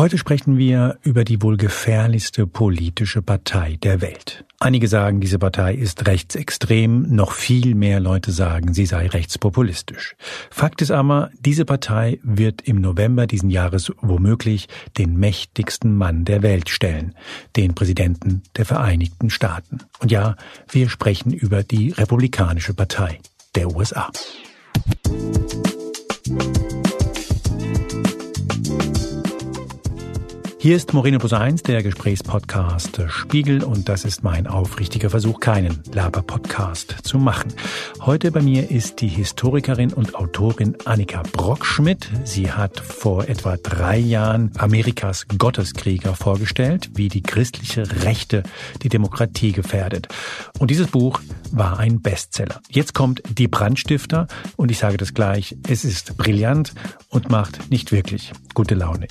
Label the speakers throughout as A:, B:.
A: Heute sprechen wir über die wohl gefährlichste politische Partei der Welt. Einige sagen, diese Partei ist rechtsextrem, noch viel mehr Leute sagen, sie sei rechtspopulistisch. Fakt ist aber, diese Partei wird im November diesen Jahres womöglich den mächtigsten Mann der Welt stellen, den Präsidenten der Vereinigten Staaten. Und ja, wir sprechen über die Republikanische Partei der USA. Hier ist Moreno Plus 1, der Gesprächspodcast Spiegel und das ist mein aufrichtiger Versuch, keinen Laber-Podcast zu machen. Heute bei mir ist die Historikerin und Autorin Annika Brockschmidt. Sie hat vor etwa drei Jahren Amerikas Gotteskrieger vorgestellt, wie die christliche Rechte die Demokratie gefährdet. Und dieses Buch war ein Bestseller. Jetzt kommt Die Brandstifter und ich sage das gleich, es ist brillant und macht nicht wirklich gute Laune.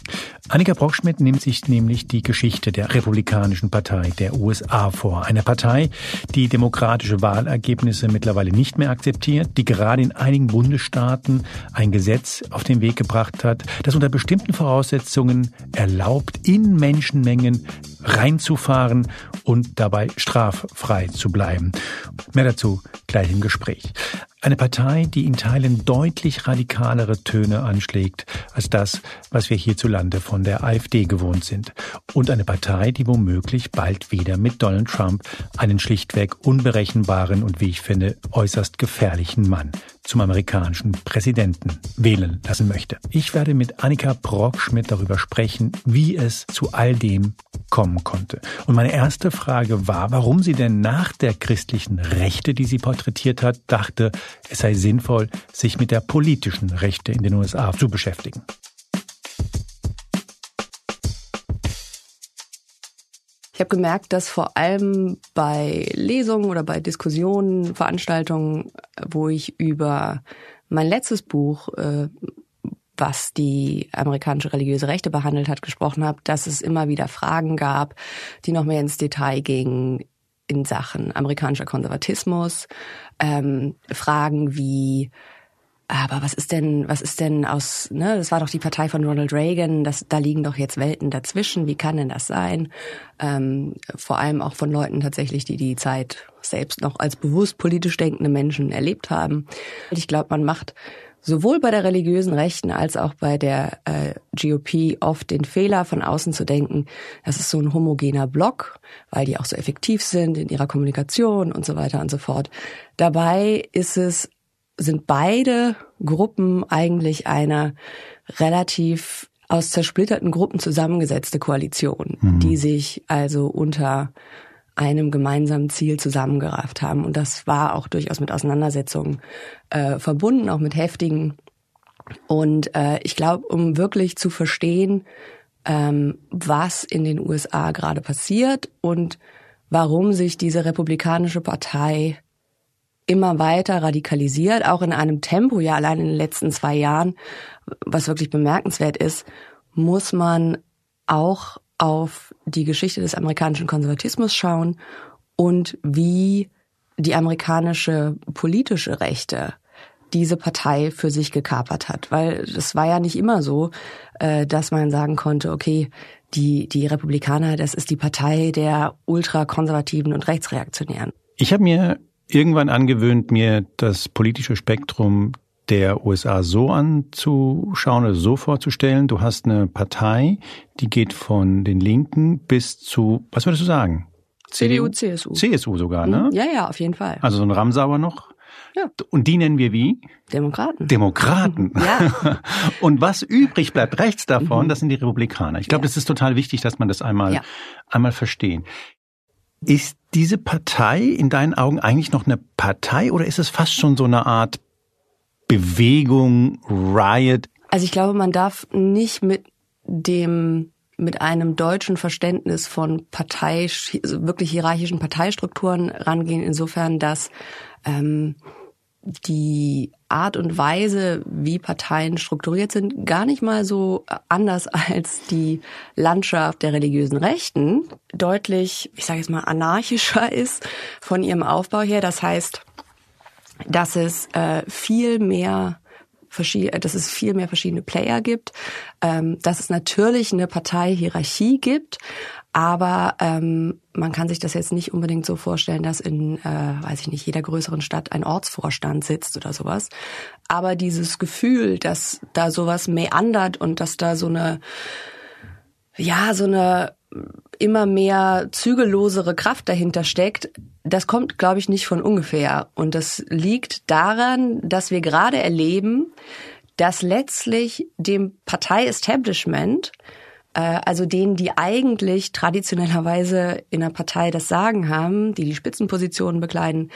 A: Annika Brockschmidt nimmt sich nämlich die Geschichte der Republikanischen Partei der USA vor. Eine Partei, die demokratische Wahlergebnisse mittlerweile nicht mehr akzeptiert, die gerade in einigen Bundesstaaten ein Gesetz auf den Weg gebracht hat, das unter bestimmten Voraussetzungen erlaubt, in Menschenmengen reinzufahren und dabei straffrei zu bleiben. Mehr dazu gleich im Gespräch. Eine Partei, die in Teilen deutlich radikalere Töne anschlägt als das, was wir hierzulande von der AfD gewohnt sind. Und eine Partei, die womöglich bald wieder mit Donald Trump einen schlichtweg unberechenbaren und wie ich finde äußerst gefährlichen Mann zum amerikanischen Präsidenten wählen lassen möchte. Ich werde mit Annika Brockschmidt darüber sprechen, wie es zu all dem kommen konnte. Und meine erste Frage war, warum sie denn nach der christlichen Rechte, die sie porträtiert hat, dachte, es sei sinnvoll, sich mit der politischen Rechte in den USA zu beschäftigen.
B: Ich habe gemerkt, dass vor allem bei Lesungen oder bei Diskussionen, Veranstaltungen, wo ich über mein letztes Buch, äh, was die amerikanische religiöse Rechte behandelt hat, gesprochen habe, dass es immer wieder Fragen gab, die noch mehr ins Detail gingen in Sachen amerikanischer Konservatismus, ähm, Fragen wie aber was ist denn, was ist denn aus, ne, das war doch die Partei von Ronald Reagan, das, da liegen doch jetzt Welten dazwischen, wie kann denn das sein? Ähm, vor allem auch von Leuten tatsächlich, die die Zeit selbst noch als bewusst politisch denkende Menschen erlebt haben. Ich glaube, man macht sowohl bei der religiösen Rechten als auch bei der äh, GOP oft den Fehler, von außen zu denken, das ist so ein homogener Block, weil die auch so effektiv sind in ihrer Kommunikation und so weiter und so fort. Dabei ist es sind beide Gruppen eigentlich eine relativ aus zersplitterten Gruppen zusammengesetzte Koalition, mhm. die sich also unter einem gemeinsamen Ziel zusammengerafft haben. Und das war auch durchaus mit Auseinandersetzungen äh, verbunden, auch mit heftigen. Und äh, ich glaube, um wirklich zu verstehen, ähm, was in den USA gerade passiert und warum sich diese republikanische Partei immer weiter radikalisiert, auch in einem Tempo, ja allein in den letzten zwei Jahren, was wirklich bemerkenswert ist, muss man auch auf die Geschichte des amerikanischen Konservatismus schauen und wie die amerikanische politische Rechte diese Partei für sich gekapert hat. Weil es war ja nicht immer so, äh, dass man sagen konnte, okay, die, die Republikaner, das ist die Partei der ultrakonservativen und Rechtsreaktionären.
A: Ich habe mir irgendwann angewöhnt, mir das politische Spektrum der USA so anzuschauen oder so vorzustellen. Du hast eine Partei, die geht von den Linken bis zu, was würdest du sagen?
B: CDU, CSU.
A: CSU sogar, ne?
B: Mhm. Ja, ja, auf jeden Fall.
A: Also so ein Ramsauer noch?
B: Ja.
A: Und die nennen wir wie?
B: Demokraten.
A: Demokraten.
B: Ja.
A: Und was übrig bleibt rechts davon, mhm. das sind die Republikaner. Ich glaube, ja. das ist total wichtig, dass man das einmal, ja. einmal verstehen. Ist diese Partei in deinen Augen eigentlich noch eine Partei oder ist es fast schon so eine Art Bewegung, Riot?
B: Also ich glaube, man darf nicht mit dem mit einem deutschen Verständnis von Partei, also wirklich hierarchischen Parteistrukturen rangehen, insofern, dass ähm, die Art und Weise, wie Parteien strukturiert sind, gar nicht mal so anders als die Landschaft der religiösen Rechten, deutlich, ich sage jetzt mal, anarchischer ist von ihrem Aufbau her. Das heißt, dass es äh, viel mehr dass es viel mehr verschiedene Player gibt, ähm, dass es natürlich eine Parteihierarchie gibt, aber ähm, man kann sich das jetzt nicht unbedingt so vorstellen, dass in, äh, weiß ich nicht, jeder größeren Stadt ein Ortsvorstand sitzt oder sowas. Aber dieses Gefühl, dass da sowas meandert und dass da so eine, ja, so eine immer mehr zügellosere Kraft dahinter steckt, das kommt, glaube ich, nicht von ungefähr. Und das liegt daran, dass wir gerade erleben, dass letztlich dem Partei-Establishment, also denen, die eigentlich traditionellerweise in der Partei das Sagen haben, die die Spitzenpositionen bekleiden,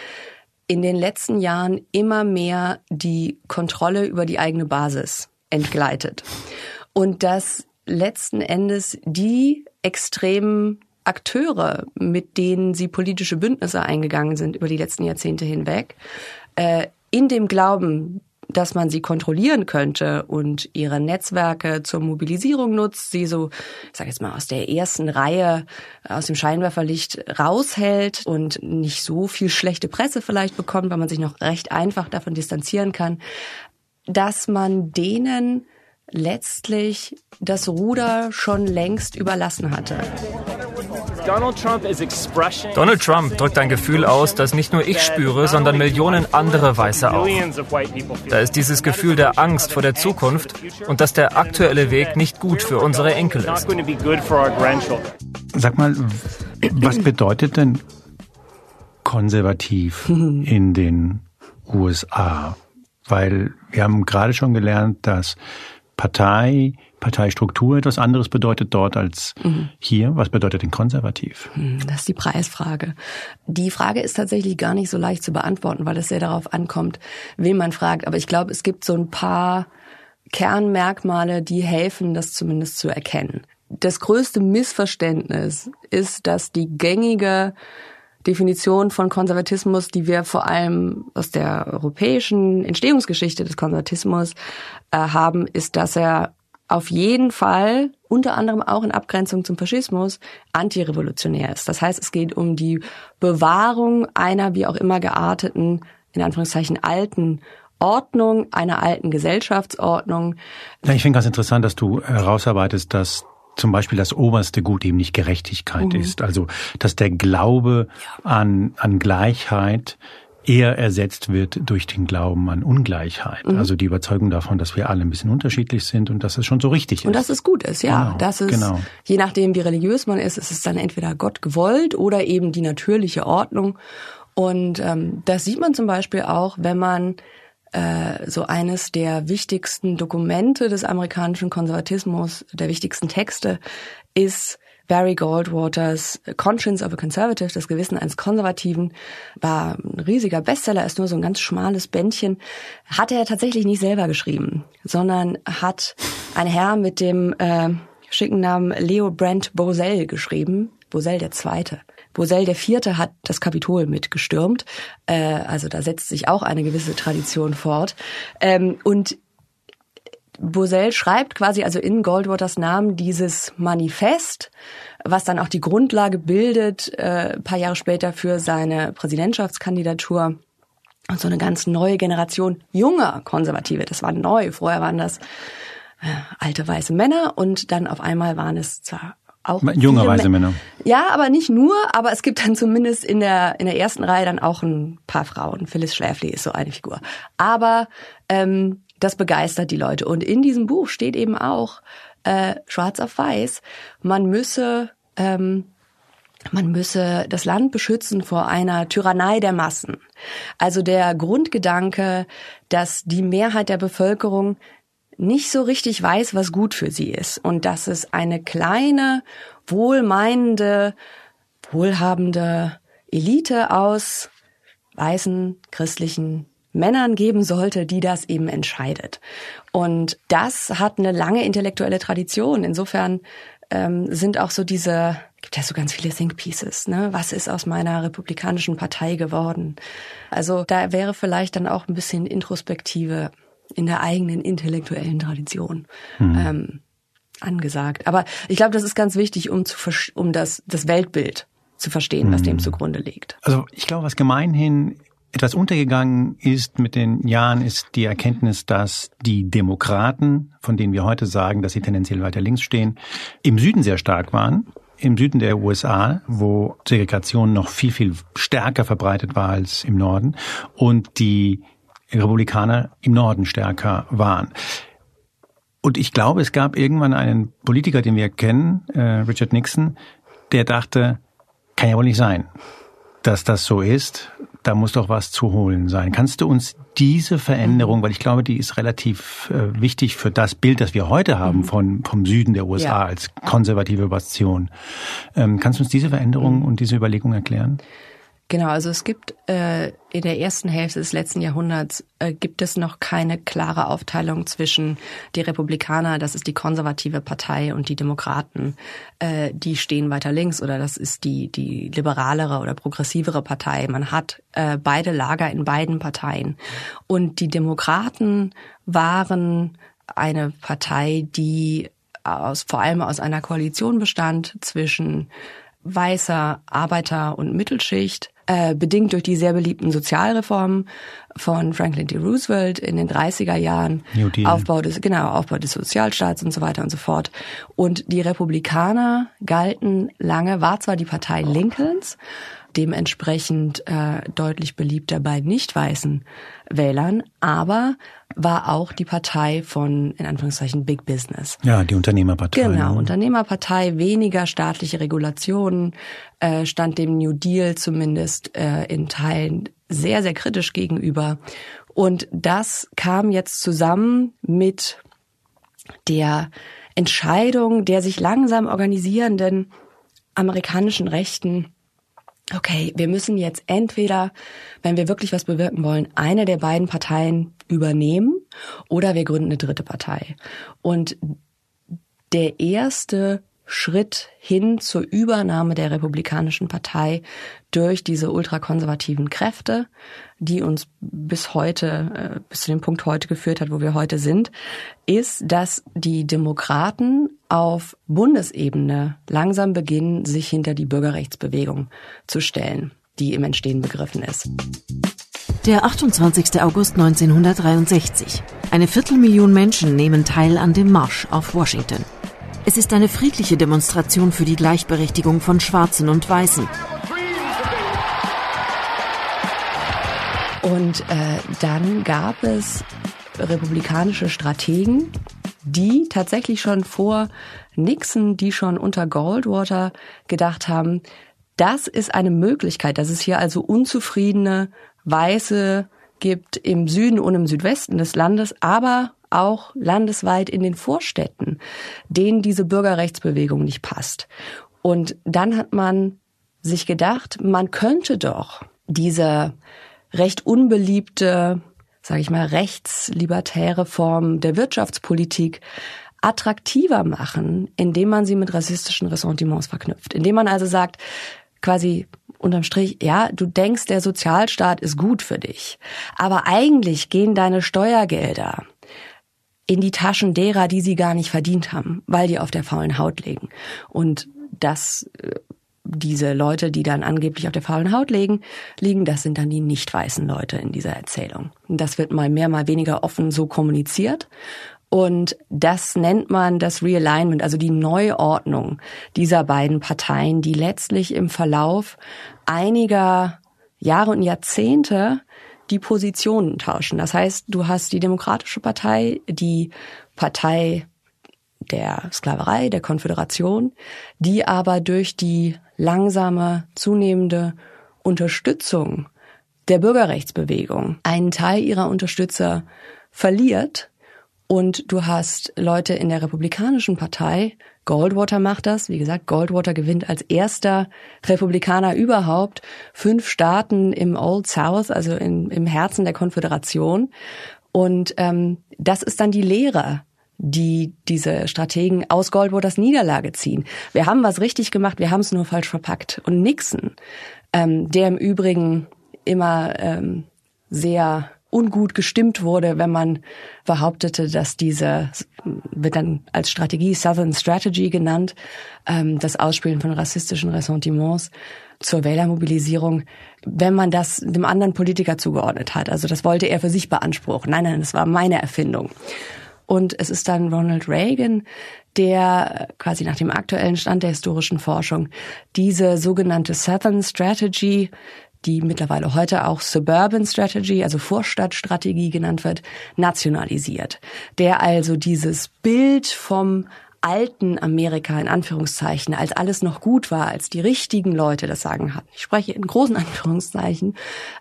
B: in den letzten Jahren immer mehr die Kontrolle über die eigene Basis entgleitet. Und dass letzten Endes die extremen Akteure, mit denen sie politische Bündnisse eingegangen sind über die letzten Jahrzehnte hinweg, äh, in dem Glauben, dass man sie kontrollieren könnte und ihre Netzwerke zur Mobilisierung nutzt, sie so, ich sage jetzt mal, aus der ersten Reihe, aus dem Scheinwerferlicht raushält und nicht so viel schlechte Presse vielleicht bekommt, weil man sich noch recht einfach davon distanzieren kann, dass man denen letztlich das Ruder schon längst überlassen hatte.
C: Donald Trump drückt ein Gefühl aus, das nicht nur ich spüre, sondern Millionen andere Weiße auch. Da ist dieses Gefühl der Angst vor der Zukunft und dass der aktuelle Weg nicht gut für unsere Enkel ist.
A: Sag mal, was bedeutet denn konservativ in den USA? Weil wir haben gerade schon gelernt, dass Partei, Parteistruktur etwas anderes bedeutet dort als mhm. hier? Was bedeutet denn konservativ?
B: Mhm, das ist die Preisfrage. Die Frage ist tatsächlich gar nicht so leicht zu beantworten, weil es sehr darauf ankommt, wen man fragt. Aber ich glaube, es gibt so ein paar Kernmerkmale, die helfen, das zumindest zu erkennen. Das größte Missverständnis ist, dass die gängige Definition von Konservatismus, die wir vor allem aus der europäischen Entstehungsgeschichte des Konservatismus äh, haben, ist, dass er auf jeden Fall, unter anderem auch in Abgrenzung zum Faschismus, antirevolutionär ist. Das heißt, es geht um die Bewahrung einer wie auch immer gearteten, in Anführungszeichen alten Ordnung, einer alten Gesellschaftsordnung.
A: Ja, ich finde ganz interessant, dass du herausarbeitest, dass zum Beispiel das oberste Gut eben nicht Gerechtigkeit mhm. ist. Also, dass der Glaube ja. an, an Gleichheit eher ersetzt wird durch den Glauben an Ungleichheit. Mhm. Also die Überzeugung davon, dass wir alle ein bisschen unterschiedlich sind und dass es schon so richtig ist.
B: Und dass es gut ist, ja. Genau, dass es, genau. je nachdem, wie religiös man ist, ist es dann entweder Gott gewollt oder eben die natürliche Ordnung. Und ähm, das sieht man zum Beispiel auch, wenn man äh, so eines der wichtigsten Dokumente des amerikanischen Konservatismus, der wichtigsten Texte, ist Barry Goldwaters Conscience of a Conservative, das Gewissen eines Konservativen, war ein riesiger Bestseller, ist nur so ein ganz schmales Bändchen. Hat er tatsächlich nicht selber geschrieben, sondern hat ein Herr mit dem äh, schicken Namen Leo Brent Bosell geschrieben, Bosell der Zweite. Bosell Vierte hat das Kapitol mitgestürmt. Äh, also da setzt sich auch eine gewisse Tradition fort. Ähm, und Bosell schreibt quasi also in Goldwaters Namen dieses Manifest, was dann auch die Grundlage bildet, äh, paar Jahre später für seine Präsidentschaftskandidatur. Und so eine ganz neue Generation junger Konservative. Das war neu. Vorher waren das äh, alte weiße Männer und dann auf einmal waren es zwar auch
A: junge Männer.
B: Ja, aber nicht nur, aber es gibt dann zumindest in der in der ersten Reihe dann auch ein paar Frauen. Phyllis Schlafly ist so eine Figur. Aber ähm, das begeistert die Leute und in diesem Buch steht eben auch äh, schwarz auf weiß, man müsse ähm, man müsse das Land beschützen vor einer Tyrannei der Massen. Also der Grundgedanke, dass die Mehrheit der Bevölkerung nicht so richtig weiß, was gut für sie ist und dass es eine kleine, wohlmeinende, wohlhabende Elite aus weißen christlichen Männern geben sollte, die das eben entscheidet. Und das hat eine lange intellektuelle Tradition. Insofern ähm, sind auch so diese, gibt ja so ganz viele Think Pieces, ne? Was ist aus meiner republikanischen Partei geworden? Also da wäre vielleicht dann auch ein bisschen Introspektive in der eigenen intellektuellen Tradition mhm. ähm, angesagt. Aber ich glaube, das ist ganz wichtig, um zu um das das Weltbild zu verstehen, was dem mhm. zugrunde liegt.
A: Also ich glaube, was gemeinhin etwas untergegangen ist mit den Jahren, ist die Erkenntnis, dass die Demokraten, von denen wir heute sagen, dass sie tendenziell weiter links stehen, im Süden sehr stark waren. Im Süden der USA, wo Segregation noch viel, viel stärker verbreitet war als im Norden und die Republikaner im Norden stärker waren. Und ich glaube, es gab irgendwann einen Politiker, den wir kennen, äh, Richard Nixon, der dachte, kann ja wohl nicht sein, dass das so ist. Da muss doch was zu holen sein. Kannst du uns diese Veränderung, weil ich glaube, die ist relativ äh, wichtig für das Bild, das wir heute haben mhm. von, vom Süden der USA ja. als konservative Bastion. Ähm, kannst du uns diese Veränderung und diese Überlegung erklären?
B: Genau, also es gibt äh, in der ersten Hälfte des letzten Jahrhunderts äh, gibt es noch keine klare Aufteilung zwischen die Republikaner, das ist die konservative Partei, und die Demokraten, äh, die stehen weiter links oder das ist die die liberalere oder progressivere Partei. Man hat äh, beide Lager in beiden Parteien und die Demokraten waren eine Partei, die aus vor allem aus einer Koalition bestand zwischen weißer Arbeiter- und Mittelschicht äh, bedingt durch die sehr beliebten Sozialreformen von Franklin D. Roosevelt in den 30er Jahren, Aufbau des, genau, Aufbau des Sozialstaats und so weiter und so fort. Und die Republikaner galten lange, war zwar die Partei Lincolns, dementsprechend äh, deutlich beliebter bei nicht weißen Wählern, aber war auch die Partei von, in Anführungszeichen, Big Business.
A: Ja, die Unternehmerpartei.
B: Genau, Unternehmerpartei, weniger staatliche Regulationen, äh, stand dem New Deal zumindest äh, in Teilen sehr, sehr kritisch gegenüber. Und das kam jetzt zusammen mit der Entscheidung der sich langsam organisierenden amerikanischen Rechten, okay, wir müssen jetzt entweder, wenn wir wirklich was bewirken wollen, eine der beiden Parteien übernehmen oder wir gründen eine dritte Partei. Und der erste Schritt hin zur Übernahme der Republikanischen Partei durch diese ultrakonservativen Kräfte, die uns bis heute, äh, bis zu dem Punkt heute geführt hat, wo wir heute sind, ist, dass die Demokraten auf Bundesebene langsam beginnen, sich hinter die Bürgerrechtsbewegung zu stellen, die im Entstehen begriffen ist.
D: Der 28. August 1963. Eine Viertelmillion Menschen nehmen teil an dem Marsch auf Washington. Es ist eine friedliche Demonstration für die Gleichberechtigung von Schwarzen und Weißen.
B: Und äh, dann gab es republikanische Strategen, die tatsächlich schon vor Nixon, die schon unter Goldwater gedacht haben, das ist eine Möglichkeit, dass es hier also unzufriedene Weiße gibt im Süden und im Südwesten des Landes, aber auch landesweit in den Vorstädten, denen diese Bürgerrechtsbewegung nicht passt. Und dann hat man sich gedacht, man könnte doch diese recht unbeliebte, sage ich mal, rechtslibertäre Form der Wirtschaftspolitik attraktiver machen, indem man sie mit rassistischen Ressentiments verknüpft. Indem man also sagt, quasi unterm Strich, ja, du denkst, der Sozialstaat ist gut für dich, aber eigentlich gehen deine Steuergelder in die Taschen derer, die sie gar nicht verdient haben, weil die auf der faulen Haut liegen. Und das äh, diese Leute, die dann angeblich auf der faulen Haut liegen, liegen, das sind dann die nicht weißen Leute in dieser Erzählung. Das wird mal mehr, mal weniger offen so kommuniziert. Und das nennt man das Realignment, also die Neuordnung dieser beiden Parteien, die letztlich im Verlauf einiger Jahre und Jahrzehnte die Positionen tauschen. Das heißt, du hast die Demokratische Partei, die Partei der Sklaverei, der Konföderation, die aber durch die langsame, zunehmende Unterstützung der Bürgerrechtsbewegung einen Teil ihrer Unterstützer verliert und du hast Leute in der Republikanischen Partei, Goldwater macht das, wie gesagt, Goldwater gewinnt als erster Republikaner überhaupt fünf Staaten im Old South, also in, im Herzen der Konföderation. Und ähm, das ist dann die Lehre die diese Strategen aus Goldwaters Niederlage ziehen. Wir haben was richtig gemacht, wir haben es nur falsch verpackt. Und Nixon, ähm, der im Übrigen immer ähm, sehr ungut gestimmt wurde, wenn man behauptete, dass diese, wird dann als Strategie Southern Strategy genannt, ähm, das Ausspielen von rassistischen Ressentiments. zur Wählermobilisierung, wenn man das dem anderen Politiker zugeordnet hat. Also das wollte er für sich beanspruchen. Nein, nein, das war meine Erfindung. Und es ist dann Ronald Reagan, der quasi nach dem aktuellen Stand der historischen Forschung diese sogenannte Southern Strategy, die mittlerweile heute auch Suburban Strategy, also Vorstadtstrategie genannt wird, nationalisiert. Der also dieses Bild vom alten Amerika in Anführungszeichen, als alles noch gut war, als die richtigen Leute das sagen hatten. Ich spreche in großen Anführungszeichen,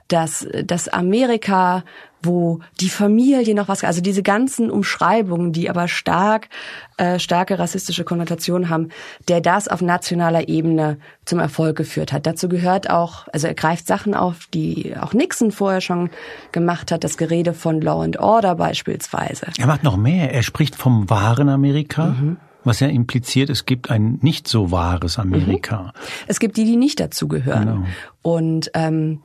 B: dass das Amerika wo die Familie noch was, also diese ganzen Umschreibungen, die aber stark, äh, starke rassistische Konnotationen haben, der das auf nationaler Ebene zum Erfolg geführt hat. Dazu gehört auch, also er greift Sachen auf, die auch Nixon vorher schon gemacht hat, das Gerede von Law and Order beispielsweise.
A: Er macht noch mehr. Er spricht vom wahren Amerika. Mhm. Was ja impliziert, es gibt ein nicht so wahres Amerika. Mhm.
B: Es gibt die, die nicht dazugehören. Genau. Und ähm,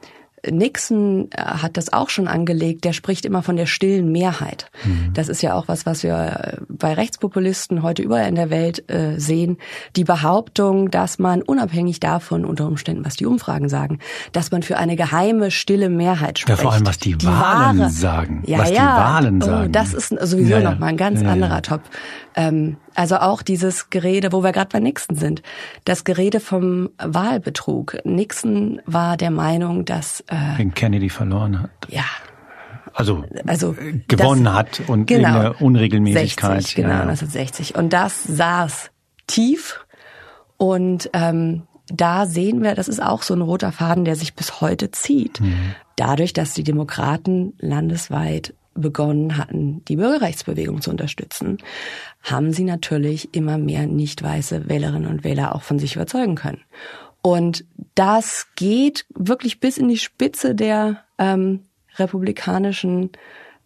B: Nixon äh, hat das auch schon angelegt, der spricht immer von der stillen Mehrheit. Mhm. Das ist ja auch was, was wir äh, bei Rechtspopulisten heute überall in der Welt äh, sehen. Die Behauptung, dass man unabhängig davon, unter Umständen, was die Umfragen sagen, dass man für eine geheime, stille Mehrheit spricht.
A: Ja, vor allem, was die, die Wahlen wahre, sagen.
B: Ja,
A: was
B: ja,
A: die Wahlen oh, sagen.
B: Das ist sowieso ja, ja. nochmal ein ganz ja, anderer Top. Ähm, also auch dieses Gerede, wo wir gerade bei Nixon sind, das Gerede vom Wahlbetrug. Nixon war der Meinung, dass
A: äh, den Kennedy verloren hat.
B: Ja.
A: Also, also äh, gewonnen das, hat und genau, eine Unregelmäßigkeit.
B: 60, genau, ja. 1960. Und das saß tief und ähm, da sehen wir, das ist auch so ein roter Faden, der sich bis heute zieht. Mhm. Dadurch, dass die Demokraten landesweit begonnen hatten, die Bürgerrechtsbewegung zu unterstützen, haben sie natürlich immer mehr nicht weiße Wählerinnen und Wähler auch von sich überzeugen können. Und das geht wirklich bis in die Spitze der ähm, republikanischen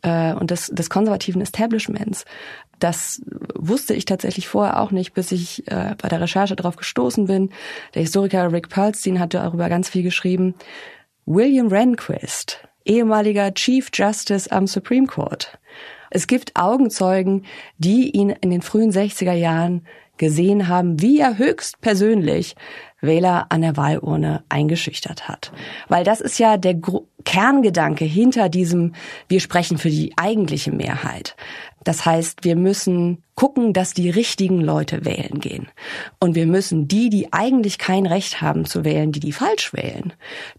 B: äh, und des, des konservativen Establishments. Das wusste ich tatsächlich vorher auch nicht, bis ich äh, bei der Recherche darauf gestoßen bin. Der Historiker Rick Perlstein hat darüber ganz viel geschrieben. William Rehnquist, ehemaliger Chief Justice am Supreme Court. Es gibt Augenzeugen, die ihn in den frühen 60er Jahren gesehen haben, wie er höchst persönlich Wähler an der Wahlurne eingeschüchtert hat. Weil das ist ja der Kerngedanke hinter diesem, wir sprechen für die eigentliche Mehrheit. Das heißt, wir müssen gucken, dass die richtigen Leute wählen gehen. Und wir müssen die, die eigentlich kein Recht haben zu wählen, die die falsch wählen,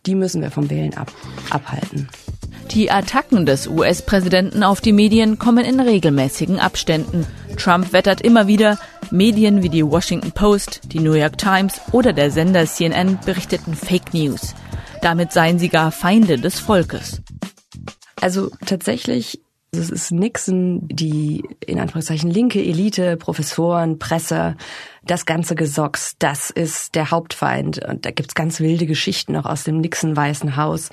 B: die müssen wir vom Wählen ab, abhalten.
D: Die Attacken des US-Präsidenten auf die Medien kommen in regelmäßigen Abständen. Trump wettert immer wieder, Medien wie die Washington Post, die New York Times oder der Sender CNN berichteten Fake News. Damit seien sie gar Feinde des Volkes.
B: Also tatsächlich es ist Nixon, die in Anführungszeichen linke Elite, Professoren, Presse, das ganze Gesocks, das ist der Hauptfeind. Und da gibt's ganz wilde Geschichten noch aus dem Nixon-Weißen Haus.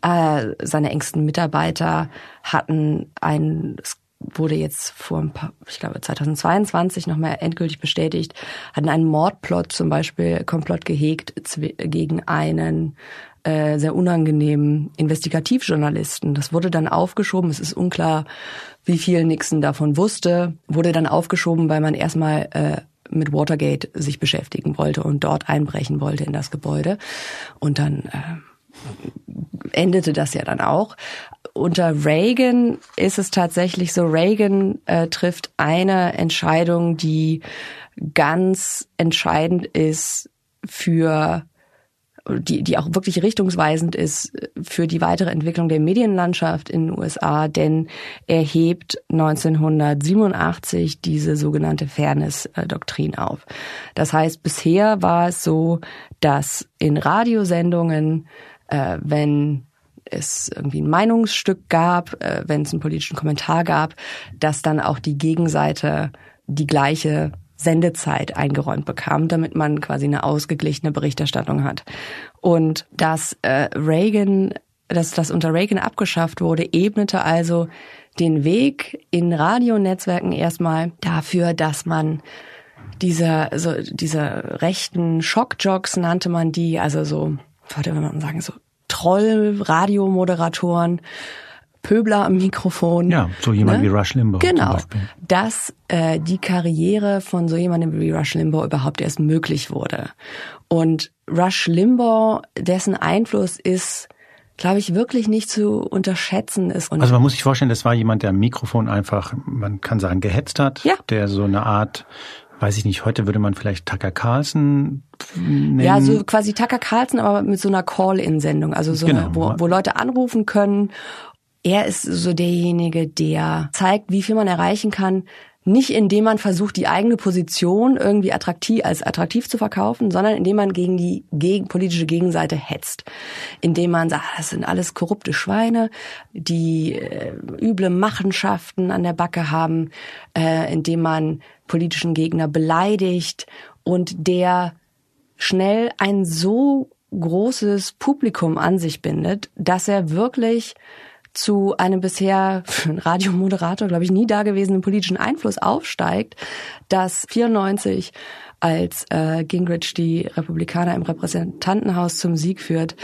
B: Äh, seine engsten Mitarbeiter hatten ein, es wurde jetzt vor ein paar, ich glaube 2022 nochmal endgültig bestätigt, hatten einen Mordplot zum Beispiel, Komplott gehegt gegen einen äh, sehr unangenehmen Investigativjournalisten. Das wurde dann aufgeschoben. Es ist unklar, wie viel Nixon davon wusste. Wurde dann aufgeschoben, weil man erstmal äh, mit Watergate sich beschäftigen wollte und dort einbrechen wollte in das Gebäude. Und dann äh, endete das ja dann auch. Unter Reagan ist es tatsächlich so, Reagan äh, trifft eine Entscheidung, die ganz entscheidend ist für die, die auch wirklich richtungsweisend ist für die weitere Entwicklung der Medienlandschaft in den USA, denn er hebt 1987 diese sogenannte Fairness-Doktrin auf. Das heißt, bisher war es so, dass in Radiosendungen, äh, wenn es irgendwie ein Meinungsstück gab, äh, wenn es einen politischen Kommentar gab, dass dann auch die Gegenseite die gleiche Sendezeit eingeräumt bekam, damit man quasi eine ausgeglichene Berichterstattung hat. Und dass äh, Reagan, dass das unter Reagan abgeschafft wurde, ebnete also den Weg in Radionetzwerken erstmal dafür, dass man diese, so, diese rechten Schockjocks nannte man die, also so, würde man sagen, so Troll-Radiomoderatoren, Pöbler am Mikrofon.
A: Ja, so jemand
B: ne?
A: wie Rush Limbaugh
B: genau, dass äh, die Karriere von so jemandem wie Rush Limbaugh überhaupt erst möglich wurde. Und Rush Limbaugh, dessen Einfluss ist glaube ich, wirklich nicht zu unterschätzen ist.
A: Und also man muss sich vorstellen, das war jemand, der am Mikrofon einfach, man kann sagen, gehetzt hat,
B: ja.
A: der so eine Art weiß ich nicht, heute würde man vielleicht Tucker Carlson nennen.
B: Ja, so quasi Tucker Carlson, aber mit so einer Call-in-Sendung, also so genau. eine, wo, wo Leute anrufen können. Er ist so derjenige, der zeigt, wie viel man erreichen kann, nicht indem man versucht, die eigene Position irgendwie attraktiv als attraktiv zu verkaufen, sondern indem man gegen die gegen, politische Gegenseite hetzt. Indem man sagt, das sind alles korrupte Schweine, die äh, üble Machenschaften an der Backe haben, äh, indem man politischen Gegner beleidigt und der schnell ein so großes Publikum an sich bindet, dass er wirklich zu einem bisher für einen Radiomoderator, glaube ich, nie dagewesenen politischen Einfluss aufsteigt, dass 94 als äh, Gingrich die Republikaner im Repräsentantenhaus zum Sieg führt,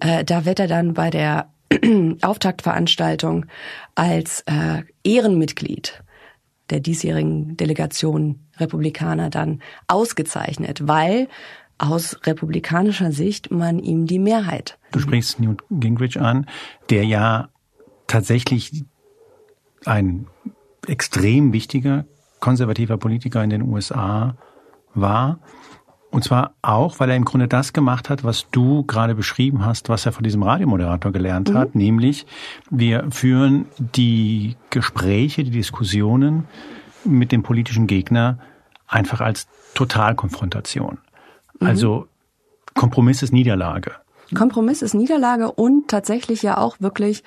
B: äh, da wird er dann bei der Auftaktveranstaltung als äh, Ehrenmitglied der diesjährigen Delegation Republikaner dann ausgezeichnet, weil aus republikanischer Sicht man ihm die Mehrheit.
A: Du sprichst Newt Gingrich an, der ja tatsächlich ein extrem wichtiger konservativer Politiker in den USA war. Und zwar auch, weil er im Grunde das gemacht hat, was du gerade beschrieben hast, was er von diesem Radiomoderator gelernt mhm. hat, nämlich wir führen die Gespräche, die Diskussionen mit dem politischen Gegner einfach als Totalkonfrontation. Mhm. Also Kompromiss ist Niederlage.
B: Kompromiss ist Niederlage und tatsächlich ja auch wirklich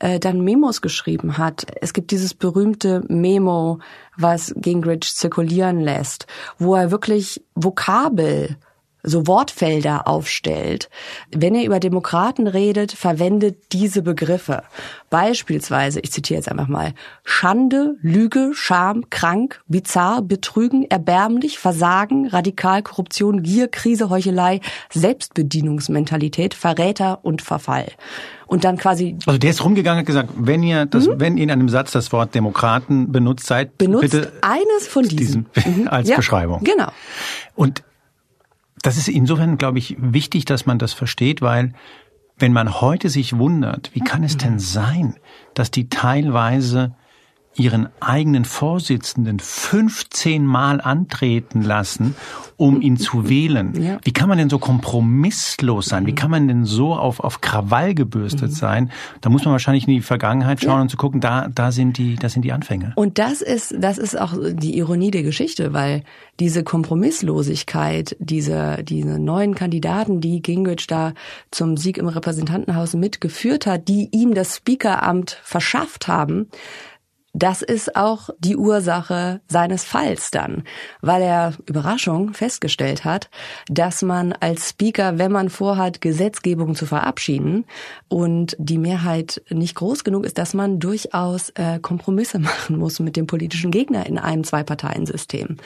B: äh, dann Memos geschrieben hat. Es gibt dieses berühmte Memo, was Gingrich zirkulieren lässt, wo er wirklich Vokabel so Wortfelder aufstellt. Wenn er über Demokraten redet, verwendet diese Begriffe. Beispielsweise, ich zitiere jetzt einfach mal, Schande, Lüge, Scham, krank, bizarr, betrügen, erbärmlich, Versagen, Radikal, Korruption, Gier, Krise, Heuchelei, Selbstbedienungsmentalität, Verräter und Verfall. Und dann quasi.
A: Also der ist rumgegangen und gesagt, wenn ihr das, mhm. wenn ihr in einem Satz das Wort Demokraten benutzt seid,
B: benutzt
A: bitte
B: eines von diesen,
A: diesen als ja, Beschreibung.
B: Genau.
A: Und das ist insofern, glaube ich, wichtig, dass man das versteht, weil wenn man heute sich wundert, wie kann es denn sein, dass die teilweise ihren eigenen Vorsitzenden 15 Mal antreten lassen, um ihn zu wählen. Ja. Wie kann man denn so kompromisslos sein? Wie kann man denn so auf, auf Krawall gebürstet mhm. sein? Da muss man wahrscheinlich in die Vergangenheit schauen ja. und zu gucken, da, da sind die, da sind die Anfänge.
B: Und das ist, das ist auch die Ironie der Geschichte, weil diese Kompromisslosigkeit, diese, diese neuen Kandidaten, die Gingrich da zum Sieg im Repräsentantenhaus mitgeführt hat, die ihm das Speakeramt verschafft haben, das ist auch die Ursache seines Falls dann, weil er, Überraschung, festgestellt hat, dass man als Speaker, wenn man vorhat, Gesetzgebung zu verabschieden und die Mehrheit nicht groß genug ist, dass man durchaus äh, Kompromisse machen muss mit dem politischen Gegner in einem Zwei-Parteien-System.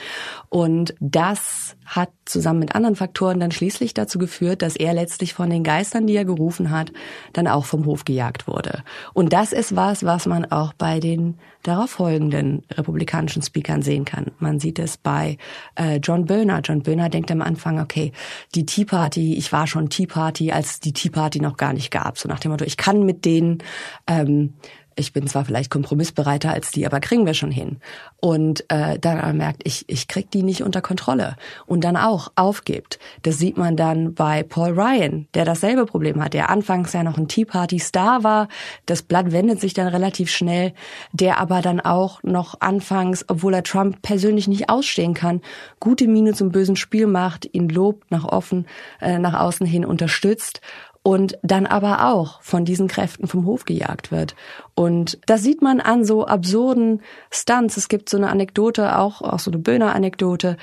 B: Und das hat zusammen mit anderen Faktoren dann schließlich dazu geführt, dass er letztlich von den Geistern, die er gerufen hat, dann auch vom Hof gejagt wurde. Und das ist was, was man auch bei den darauf folgenden republikanischen Speakern sehen kann. Man sieht es bei äh, John Boehner. John Boehner denkt am Anfang, okay, die Tea Party, ich war schon Tea Party, als die Tea Party noch gar nicht gab. So nach dem Motto, ich kann mit denen ähm, ich bin zwar vielleicht kompromissbereiter als die, aber kriegen wir schon hin. Und äh, dann merkt, ich, ich krieg die nicht unter Kontrolle. Und dann auch aufgibt. Das sieht man dann bei Paul Ryan, der dasselbe Problem hat, der anfangs ja noch ein Tea Party Star war. Das Blatt wendet sich dann relativ schnell, der aber dann auch noch anfangs, obwohl er Trump persönlich nicht ausstehen kann, gute Miene zum bösen Spiel macht, ihn lobt, nach offen, äh, nach außen hin unterstützt und dann aber auch von diesen Kräften vom Hof gejagt wird. Und das sieht man an so absurden Stunts. Es gibt so eine Anekdote, auch, auch so eine Böhner-Anekdote,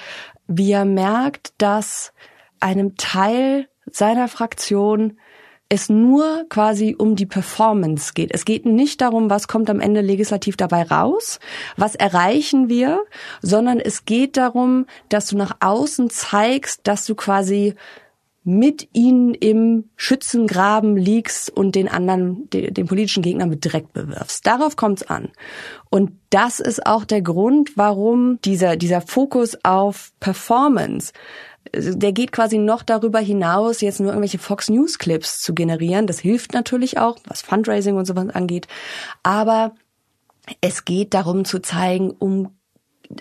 B: wie er merkt, dass einem Teil seiner Fraktion es nur quasi um die Performance geht. Es geht nicht darum, was kommt am Ende legislativ dabei raus, was erreichen wir, sondern es geht darum, dass du nach außen zeigst, dass du quasi mit ihnen im Schützengraben liegst und den anderen, den, den politischen Gegner mit Dreck bewirfst. Darauf kommt's an. Und das ist auch der Grund, warum dieser, dieser Fokus auf Performance, der geht quasi noch darüber hinaus, jetzt nur irgendwelche Fox News Clips zu generieren. Das hilft natürlich auch, was Fundraising und sowas angeht. Aber es geht darum zu zeigen, um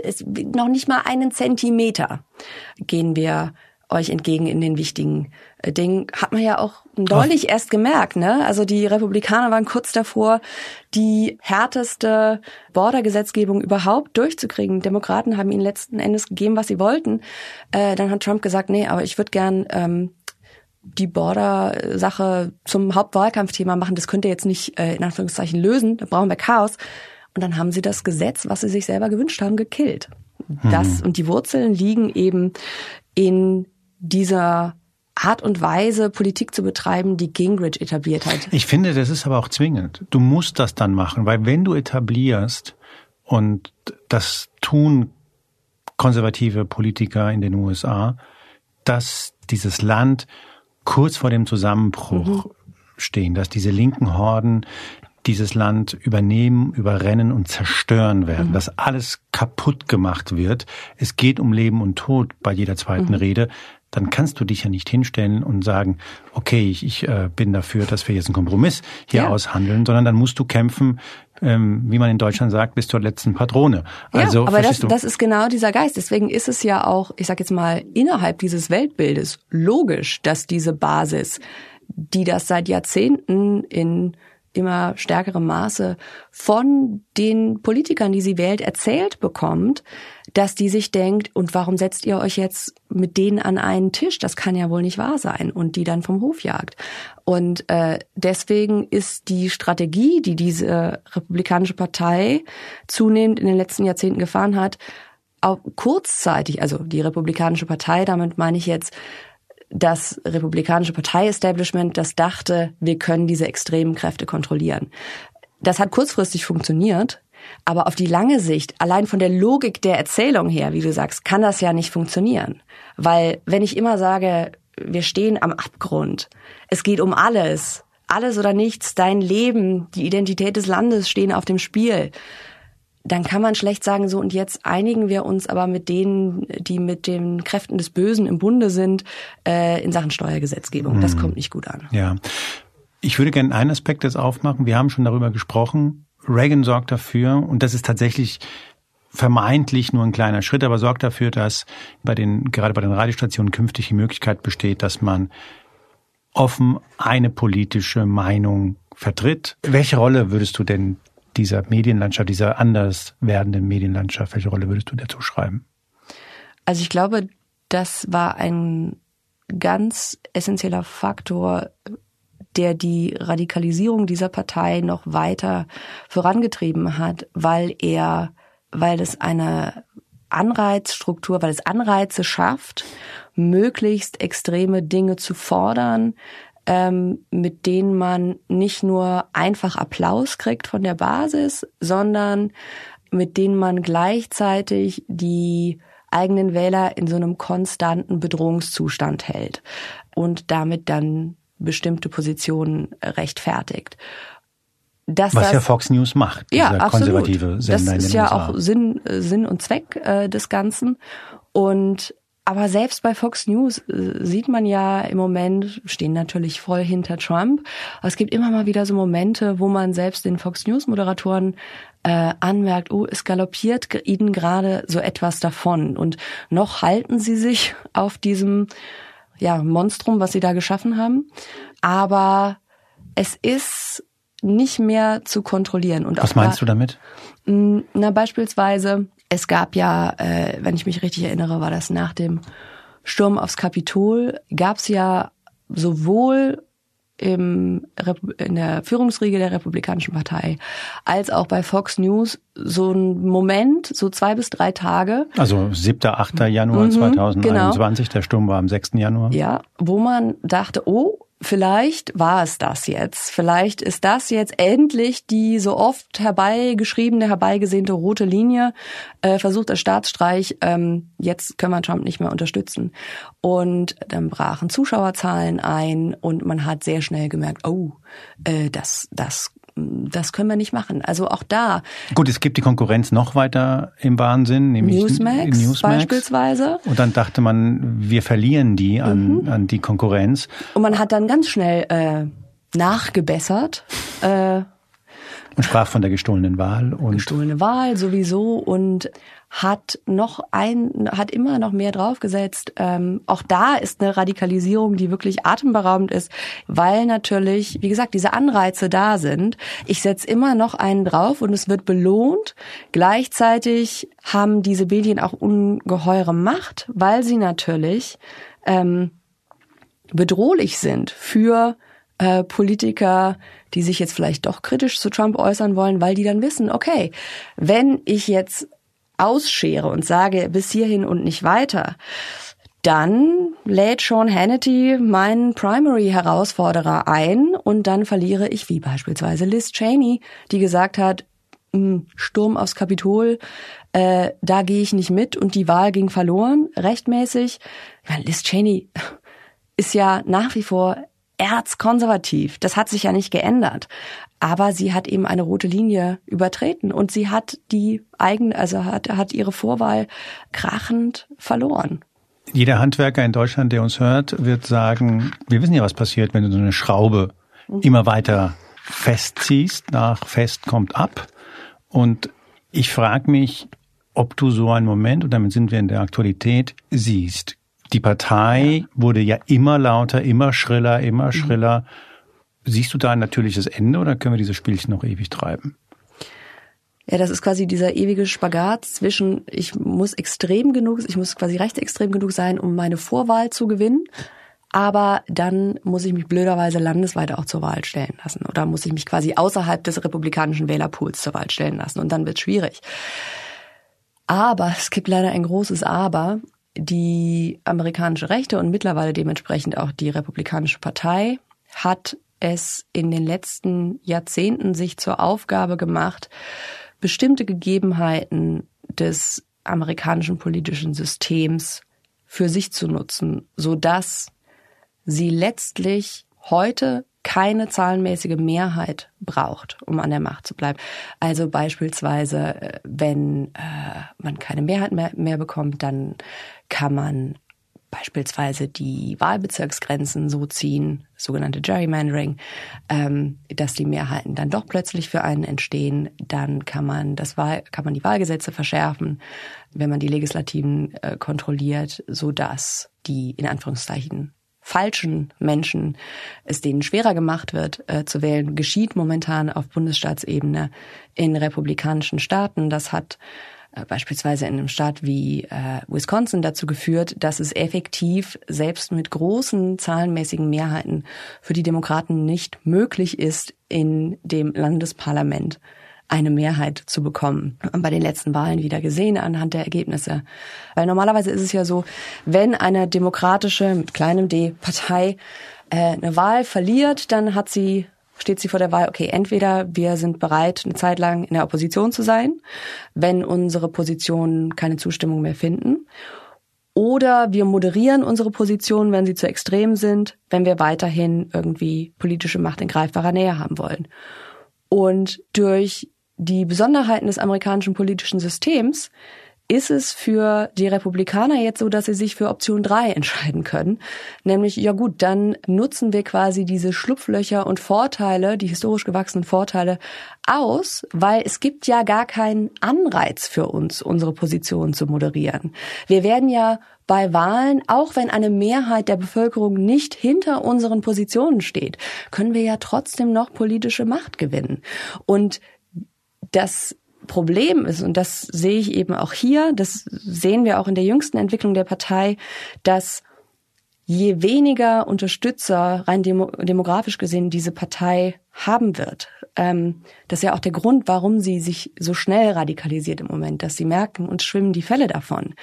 B: es, noch nicht mal einen Zentimeter gehen wir euch entgegen in den wichtigen äh, Dingen. Hat man ja auch neulich Ach. erst gemerkt, ne? Also die Republikaner waren kurz davor, die härteste Border-Gesetzgebung überhaupt durchzukriegen. Demokraten haben ihnen letzten Endes gegeben, was sie wollten. Äh, dann hat Trump gesagt, nee, aber ich würde gern ähm, die Border-Sache zum Hauptwahlkampfthema machen. Das könnt ihr jetzt nicht äh, in Anführungszeichen lösen. Da brauchen wir Chaos. Und dann haben sie das Gesetz, was sie sich selber gewünscht haben, gekillt. Das mhm. und die Wurzeln liegen eben in dieser Art und Weise, Politik zu betreiben, die Gingrich etabliert hat.
A: Ich finde, das ist aber auch zwingend. Du musst das dann machen, weil wenn du etablierst und das tun konservative Politiker in den USA, dass dieses Land kurz vor dem Zusammenbruch mhm. stehen, dass diese linken Horden dieses Land übernehmen, überrennen und zerstören werden, mhm. dass alles kaputt gemacht wird. Es geht um Leben und Tod bei jeder zweiten mhm. Rede dann kannst du dich ja nicht hinstellen und sagen, okay, ich, ich äh, bin dafür, dass wir jetzt einen Kompromiss hier ja. aushandeln, sondern dann musst du kämpfen, ähm, wie man in Deutschland sagt, bis zur letzten Patrone.
B: Also, ja, aber das, das ist genau dieser Geist. Deswegen ist es ja auch, ich sag jetzt mal, innerhalb dieses Weltbildes logisch, dass diese Basis, die das seit Jahrzehnten in immer stärkerem Maße von den Politikern, die sie wählt, erzählt bekommt, dass die sich denkt, und warum setzt ihr euch jetzt mit denen an einen Tisch? Das kann ja wohl nicht wahr sein. Und die dann vom Hof jagt. Und äh, deswegen ist die Strategie, die diese republikanische Partei zunehmend in den letzten Jahrzehnten gefahren hat, auch kurzzeitig, also die republikanische Partei, damit meine ich jetzt das republikanische Partei-Establishment, das dachte, wir können diese extremen Kräfte kontrollieren. Das hat kurzfristig funktioniert, aber auf die lange Sicht, allein von der Logik der Erzählung her, wie du sagst, kann das ja nicht funktionieren. Weil wenn ich immer sage, wir stehen am Abgrund, es geht um alles, alles oder nichts, dein Leben, die Identität des Landes stehen auf dem Spiel, dann kann man schlecht sagen, so und jetzt einigen wir uns aber mit denen, die mit den Kräften des Bösen im Bunde sind, äh, in Sachen Steuergesetzgebung. Hm. Das kommt nicht gut an.
A: Ja. Ich würde gerne einen Aspekt jetzt aufmachen. Wir haben schon darüber gesprochen, Reagan sorgt dafür, und das ist tatsächlich vermeintlich nur ein kleiner Schritt, aber sorgt dafür, dass bei den, gerade bei den Radiostationen künftig die Möglichkeit besteht, dass man offen eine politische Meinung vertritt. Welche Rolle würdest du denn dieser Medienlandschaft, dieser anders werdenden Medienlandschaft, welche Rolle würdest du dazu schreiben?
B: Also ich glaube, das war ein ganz essentieller Faktor der die Radikalisierung dieser Partei noch weiter vorangetrieben hat, weil er, weil es eine Anreizstruktur, weil es Anreize schafft, möglichst extreme Dinge zu fordern, ähm, mit denen man nicht nur einfach Applaus kriegt von der Basis, sondern mit denen man gleichzeitig die eigenen Wähler in so einem konstanten Bedrohungszustand hält und damit dann bestimmte Positionen rechtfertigt.
A: Dass Was das, ja Fox News macht,
B: dieser ja, konservative Sender Das ist ja USA. auch Sinn, äh, Sinn und Zweck äh, des Ganzen. Und aber selbst bei Fox News äh, sieht man ja im Moment, stehen natürlich voll hinter Trump. Aber es gibt immer mal wieder so Momente, wo man selbst den Fox News Moderatoren äh, anmerkt, oh, es galoppiert ihnen gerade so etwas davon. Und noch halten sie sich auf diesem ja, Monstrum, was sie da geschaffen haben. Aber es ist nicht mehr zu kontrollieren. Und
A: was meinst da, du damit?
B: Na, beispielsweise, es gab ja, äh, wenn ich mich richtig erinnere, war das nach dem Sturm aufs Kapitol, gab es ja sowohl im, in der Führungsriege der Republikanischen Partei, als auch bei Fox News so ein Moment, so zwei bis drei Tage.
A: Also 7., 8. Januar mhm, 2021, genau. der Sturm war am 6. Januar.
B: Ja, wo man dachte, oh, vielleicht war es das jetzt. Vielleicht ist das jetzt endlich die so oft herbeigeschriebene, herbeigesehnte rote Linie, äh, versuchter Staatsstreich. Ähm, jetzt können wir Trump nicht mehr unterstützen. Und dann brachen Zuschauerzahlen ein und man hat sehr schnell gemerkt, oh, äh, das, das das können wir nicht machen. Also auch da.
A: Gut, es gibt die Konkurrenz noch weiter im Wahnsinn, nämlich
B: Newsmax, Newsmax beispielsweise.
A: Und dann dachte man, wir verlieren die an, mhm. an die Konkurrenz.
B: Und man hat dann ganz schnell äh, nachgebessert. Äh,
A: und sprach von der gestohlenen Wahl und
B: gestohlene Wahl sowieso und hat noch ein, hat immer noch mehr draufgesetzt. Ähm, auch da ist eine Radikalisierung, die wirklich atemberaubend ist, weil natürlich, wie gesagt, diese Anreize da sind. Ich setze immer noch einen drauf und es wird belohnt. Gleichzeitig haben diese Medien auch ungeheure Macht, weil sie natürlich ähm, bedrohlich sind für äh, Politiker, die sich jetzt vielleicht doch kritisch zu Trump äußern wollen, weil die dann wissen, okay, wenn ich jetzt ausschere und sage bis hierhin und nicht weiter, dann lädt Sean Hannity meinen Primary-Herausforderer ein und dann verliere ich, wie beispielsweise Liz Cheney, die gesagt hat, hm, Sturm aufs Kapitol, äh, da gehe ich nicht mit und die Wahl ging verloren, rechtmäßig. Ich meine, Liz Cheney ist ja nach wie vor erzkonservativ. Das hat sich ja nicht geändert. Aber sie hat eben eine rote Linie übertreten und sie hat die eigene, also hat, hat ihre Vorwahl krachend verloren.
A: Jeder Handwerker in Deutschland, der uns hört, wird sagen, wir wissen ja, was passiert, wenn du so eine Schraube immer weiter festziehst, nach fest kommt ab. Und ich frage mich, ob du so einen Moment, und damit sind wir in der Aktualität, siehst. Die Partei wurde ja immer lauter, immer schriller, immer mhm. schriller. Siehst du da ein natürliches Ende oder können wir dieses Spielchen noch ewig treiben?
B: Ja, das ist quasi dieser ewige Spagat zwischen, ich muss extrem genug, ich muss quasi rechtsextrem genug sein, um meine Vorwahl zu gewinnen. Aber dann muss ich mich blöderweise landesweit auch zur Wahl stellen lassen. Oder muss ich mich quasi außerhalb des republikanischen Wählerpools zur Wahl stellen lassen. Und dann wird es schwierig. Aber es gibt leider ein großes Aber die amerikanische Rechte und mittlerweile dementsprechend auch die Republikanische Partei hat es in den letzten Jahrzehnten sich zur Aufgabe gemacht, bestimmte Gegebenheiten des amerikanischen politischen Systems für sich zu nutzen, so dass sie letztlich heute keine zahlenmäßige Mehrheit braucht, um an der Macht zu bleiben. Also beispielsweise, äh, wenn äh, man keine Mehrheit mehr, mehr bekommt, dann kann man beispielsweise die Wahlbezirksgrenzen so ziehen, sogenannte Gerrymandering, ähm, dass die Mehrheiten dann doch plötzlich für einen entstehen. Dann kann man das Wahl, kann man die Wahlgesetze verschärfen, wenn man die Legislativen äh, kontrolliert, so dass die in Anführungszeichen falschen Menschen es denen schwerer gemacht wird äh, zu wählen, geschieht momentan auf Bundesstaatsebene in republikanischen Staaten. Das hat beispielsweise in einem Staat wie äh, Wisconsin dazu geführt, dass es effektiv selbst mit großen zahlenmäßigen Mehrheiten für die Demokraten nicht möglich ist, in dem Landesparlament eine Mehrheit zu bekommen. Bei den letzten Wahlen wieder gesehen anhand der Ergebnisse. Weil normalerweise ist es ja so, wenn eine demokratische mit kleinem d Partei äh, eine Wahl verliert, dann hat sie steht sie vor der Wahl, okay, entweder wir sind bereit, eine Zeit lang in der Opposition zu sein, wenn unsere Positionen keine Zustimmung mehr finden, oder wir moderieren unsere Positionen, wenn sie zu extrem sind, wenn wir weiterhin irgendwie politische Macht in greifbarer Nähe haben wollen. Und durch die Besonderheiten des amerikanischen politischen Systems ist es für die Republikaner jetzt so, dass sie sich für Option 3 entscheiden können. Nämlich, ja gut, dann nutzen wir quasi diese Schlupflöcher und Vorteile, die historisch gewachsenen Vorteile aus, weil es gibt ja gar keinen Anreiz für uns, unsere Position zu moderieren. Wir werden ja bei Wahlen, auch wenn eine Mehrheit der Bevölkerung nicht hinter unseren Positionen steht, können wir ja trotzdem noch politische Macht gewinnen. Und das Problem ist, und das sehe ich eben auch hier, das sehen wir auch in der jüngsten Entwicklung der Partei, dass je weniger Unterstützer rein demo demografisch gesehen diese Partei haben wird, ähm, das ist ja auch der Grund, warum sie sich so schnell radikalisiert im Moment, dass sie merken, uns schwimmen die Fälle davon,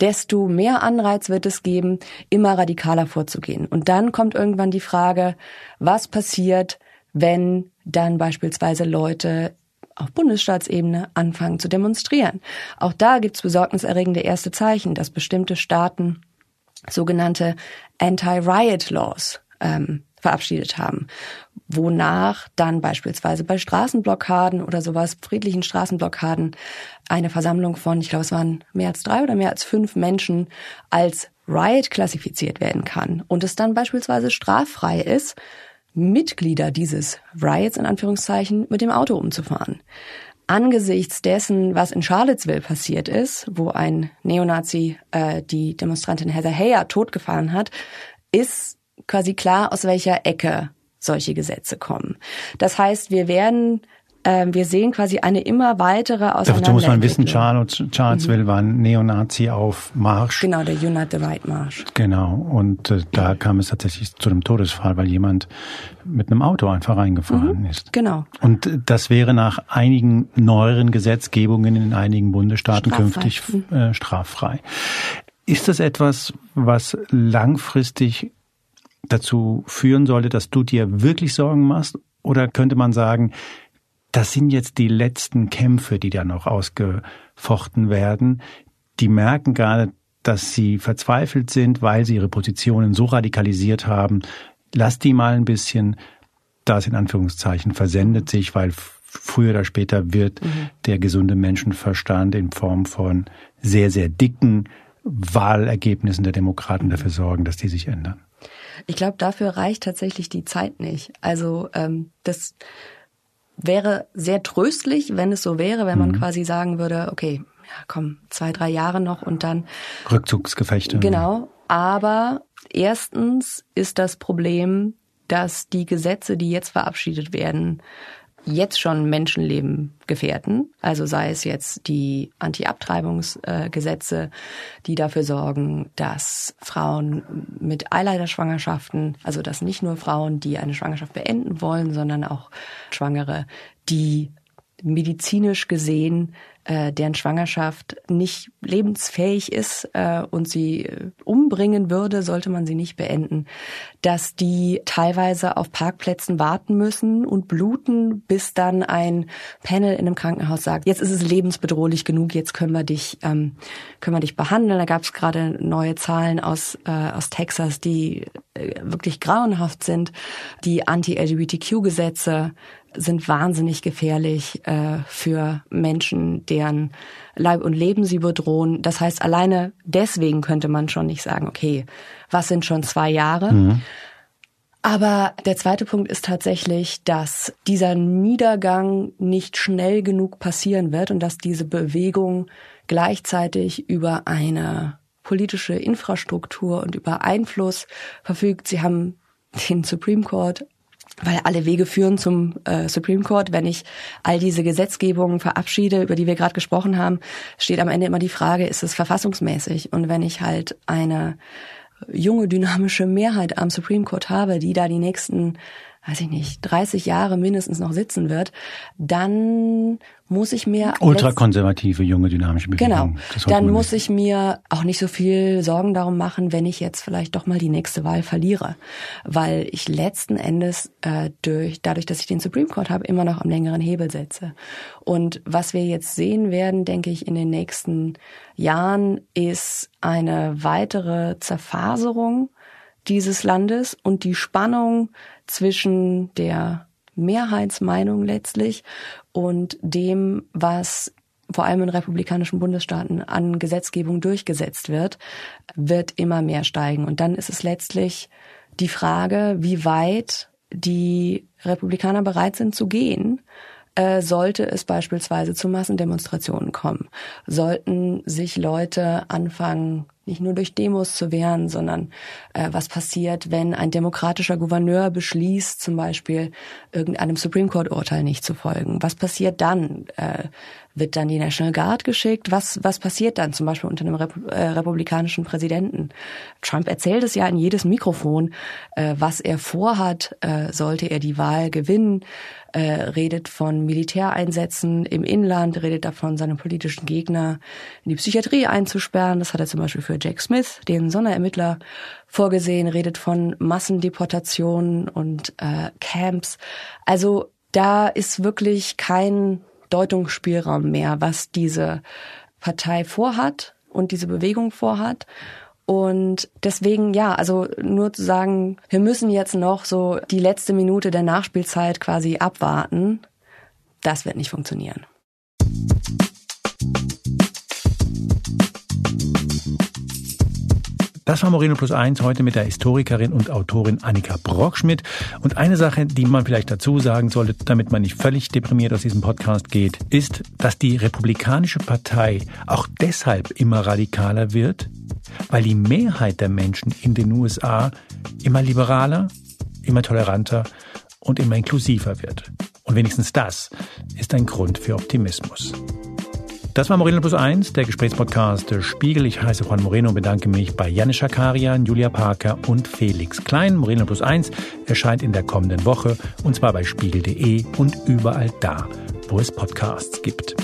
B: desto mehr Anreiz wird es geben, immer radikaler vorzugehen. Und dann kommt irgendwann die Frage, was passiert, wenn dann beispielsweise Leute auf Bundesstaatsebene anfangen zu demonstrieren. Auch da gibt es besorgniserregende erste Zeichen, dass bestimmte Staaten sogenannte Anti-Riot Laws ähm, verabschiedet haben, wonach dann beispielsweise bei Straßenblockaden oder sowas, friedlichen Straßenblockaden, eine Versammlung von, ich glaube, es waren mehr als drei oder mehr als fünf Menschen als Riot klassifiziert werden kann und es dann beispielsweise straffrei ist, Mitglieder dieses Riots in Anführungszeichen mit dem Auto umzufahren. Angesichts dessen, was in Charlottesville passiert ist, wo ein Neonazi äh, die Demonstrantin Heather Heyer totgefahren hat, ist quasi klar, aus welcher Ecke solche Gesetze kommen. Das heißt, wir werden ähm, wir sehen quasi eine immer weitere Auseinandersetzung.
A: Dazu muss man wissen, Charles, Charlesville mhm. war ein Neonazi auf Marsch.
B: Genau, der Unite the Right Marsch.
A: Genau, und äh, da kam es tatsächlich zu einem Todesfall, weil jemand mit einem Auto einfach reingefahren mhm, ist.
B: Genau.
A: Und das wäre nach einigen neueren Gesetzgebungen in einigen Bundesstaaten straffrei. künftig mhm. äh, straffrei. Ist das etwas, was langfristig dazu führen sollte, dass du dir wirklich Sorgen machst? Oder könnte man sagen, das sind jetzt die letzten Kämpfe, die da noch ausgefochten werden. Die merken gerade, dass sie verzweifelt sind, weil sie ihre Positionen so radikalisiert haben. Lass die mal ein bisschen, das in Anführungszeichen versendet sich, weil früher oder später wird mhm. der gesunde Menschenverstand in Form von sehr, sehr dicken Wahlergebnissen der Demokraten dafür sorgen, dass die sich ändern.
B: Ich glaube, dafür reicht tatsächlich die Zeit nicht. Also ähm, das wäre sehr tröstlich, wenn es so wäre, wenn man mhm. quasi sagen würde, okay, ja, komm, zwei, drei Jahre noch und dann.
A: Rückzugsgefechte.
B: Genau. Aber erstens ist das Problem, dass die Gesetze, die jetzt verabschiedet werden, jetzt schon Menschenleben gefährden. Also sei es jetzt die Anti-Abtreibungsgesetze, die dafür sorgen, dass Frauen mit Eileiterschwangerschaften, also dass nicht nur Frauen, die eine Schwangerschaft beenden wollen, sondern auch Schwangere, die medizinisch gesehen äh, deren Schwangerschaft nicht lebensfähig ist äh, und sie äh, umbringen würde, sollte man sie nicht beenden, dass die teilweise auf Parkplätzen warten müssen und bluten, bis dann ein Panel in einem Krankenhaus sagt, jetzt ist es lebensbedrohlich genug, jetzt können wir dich, ähm, können wir dich behandeln. Da gab es gerade neue Zahlen aus, äh, aus Texas, die äh, wirklich grauenhaft sind. Die Anti-LGBTQ-Gesetze sind wahnsinnig gefährlich äh, für Menschen, deren Leib und Leben sie bedrohen. Das heißt, alleine deswegen könnte man schon nicht sagen, okay, was sind schon zwei Jahre? Mhm. Aber der zweite Punkt ist tatsächlich, dass dieser Niedergang nicht schnell genug passieren wird und dass diese Bewegung gleichzeitig über eine politische Infrastruktur und über Einfluss verfügt. Sie haben den Supreme Court weil alle Wege führen zum äh, Supreme Court. Wenn ich all diese Gesetzgebungen verabschiede, über die wir gerade gesprochen haben, steht am Ende immer die Frage, ist es verfassungsmäßig? Und wenn ich halt eine junge, dynamische Mehrheit am Supreme Court habe, die da die nächsten weiß ich nicht, 30 Jahre mindestens noch sitzen wird, dann muss ich mir
A: ultrakonservative junge dynamische
B: Bewegung. Genau. Dann muss ich mir auch nicht so viel Sorgen darum machen, wenn ich jetzt vielleicht doch mal die nächste Wahl verliere, weil ich letzten Endes äh, durch dadurch, dass ich den Supreme Court habe, immer noch am längeren Hebel setze. Und was wir jetzt sehen werden, denke ich, in den nächsten Jahren ist eine weitere Zerfaserung dieses Landes und die Spannung zwischen der Mehrheitsmeinung letztlich und dem, was vor allem in republikanischen Bundesstaaten an Gesetzgebung durchgesetzt wird, wird immer mehr steigen. Und dann ist es letztlich die Frage, wie weit die Republikaner bereit sind zu gehen, äh, sollte es beispielsweise zu Massendemonstrationen kommen. Sollten sich Leute anfangen, nicht nur durch Demos zu wehren, sondern äh, was passiert, wenn ein demokratischer Gouverneur beschließt, zum Beispiel irgendeinem Supreme Court Urteil nicht zu folgen? Was passiert dann? Äh, Wird dann die National Guard geschickt? Was, was passiert dann zum Beispiel unter einem Rep äh, republikanischen Präsidenten? Trump erzählt es ja in jedes Mikrofon, äh, was er vorhat, äh, sollte er die Wahl gewinnen, äh, redet von Militäreinsätzen im Inland, redet davon, seine politischen Gegner in die Psychiatrie einzusperren. Das hat er zum Beispiel für Jake Smith, den Sonderermittler, vorgesehen, redet von Massendeportationen und äh, Camps. Also da ist wirklich kein Deutungsspielraum mehr, was diese Partei vorhat und diese Bewegung vorhat. Und deswegen, ja, also nur zu sagen, wir müssen jetzt noch so die letzte Minute der Nachspielzeit quasi abwarten, das wird nicht funktionieren.
A: Das war Moreno Plus Eins heute mit der Historikerin und Autorin Annika Brockschmidt. Und eine Sache, die man vielleicht dazu sagen sollte, damit man nicht völlig deprimiert aus diesem Podcast geht, ist, dass die Republikanische Partei auch deshalb immer radikaler wird, weil die Mehrheit der Menschen in den USA immer liberaler, immer toleranter und immer inklusiver wird. Und wenigstens das ist ein Grund für Optimismus. Das war Moreno Plus 1, der Gesprächspodcast der Spiegel. Ich heiße Juan Moreno und bedanke mich bei Janis Schakarian, Julia Parker und Felix Klein. Moreno Plus 1 erscheint in der kommenden Woche und zwar bei spiegel.de und überall da, wo es Podcasts gibt.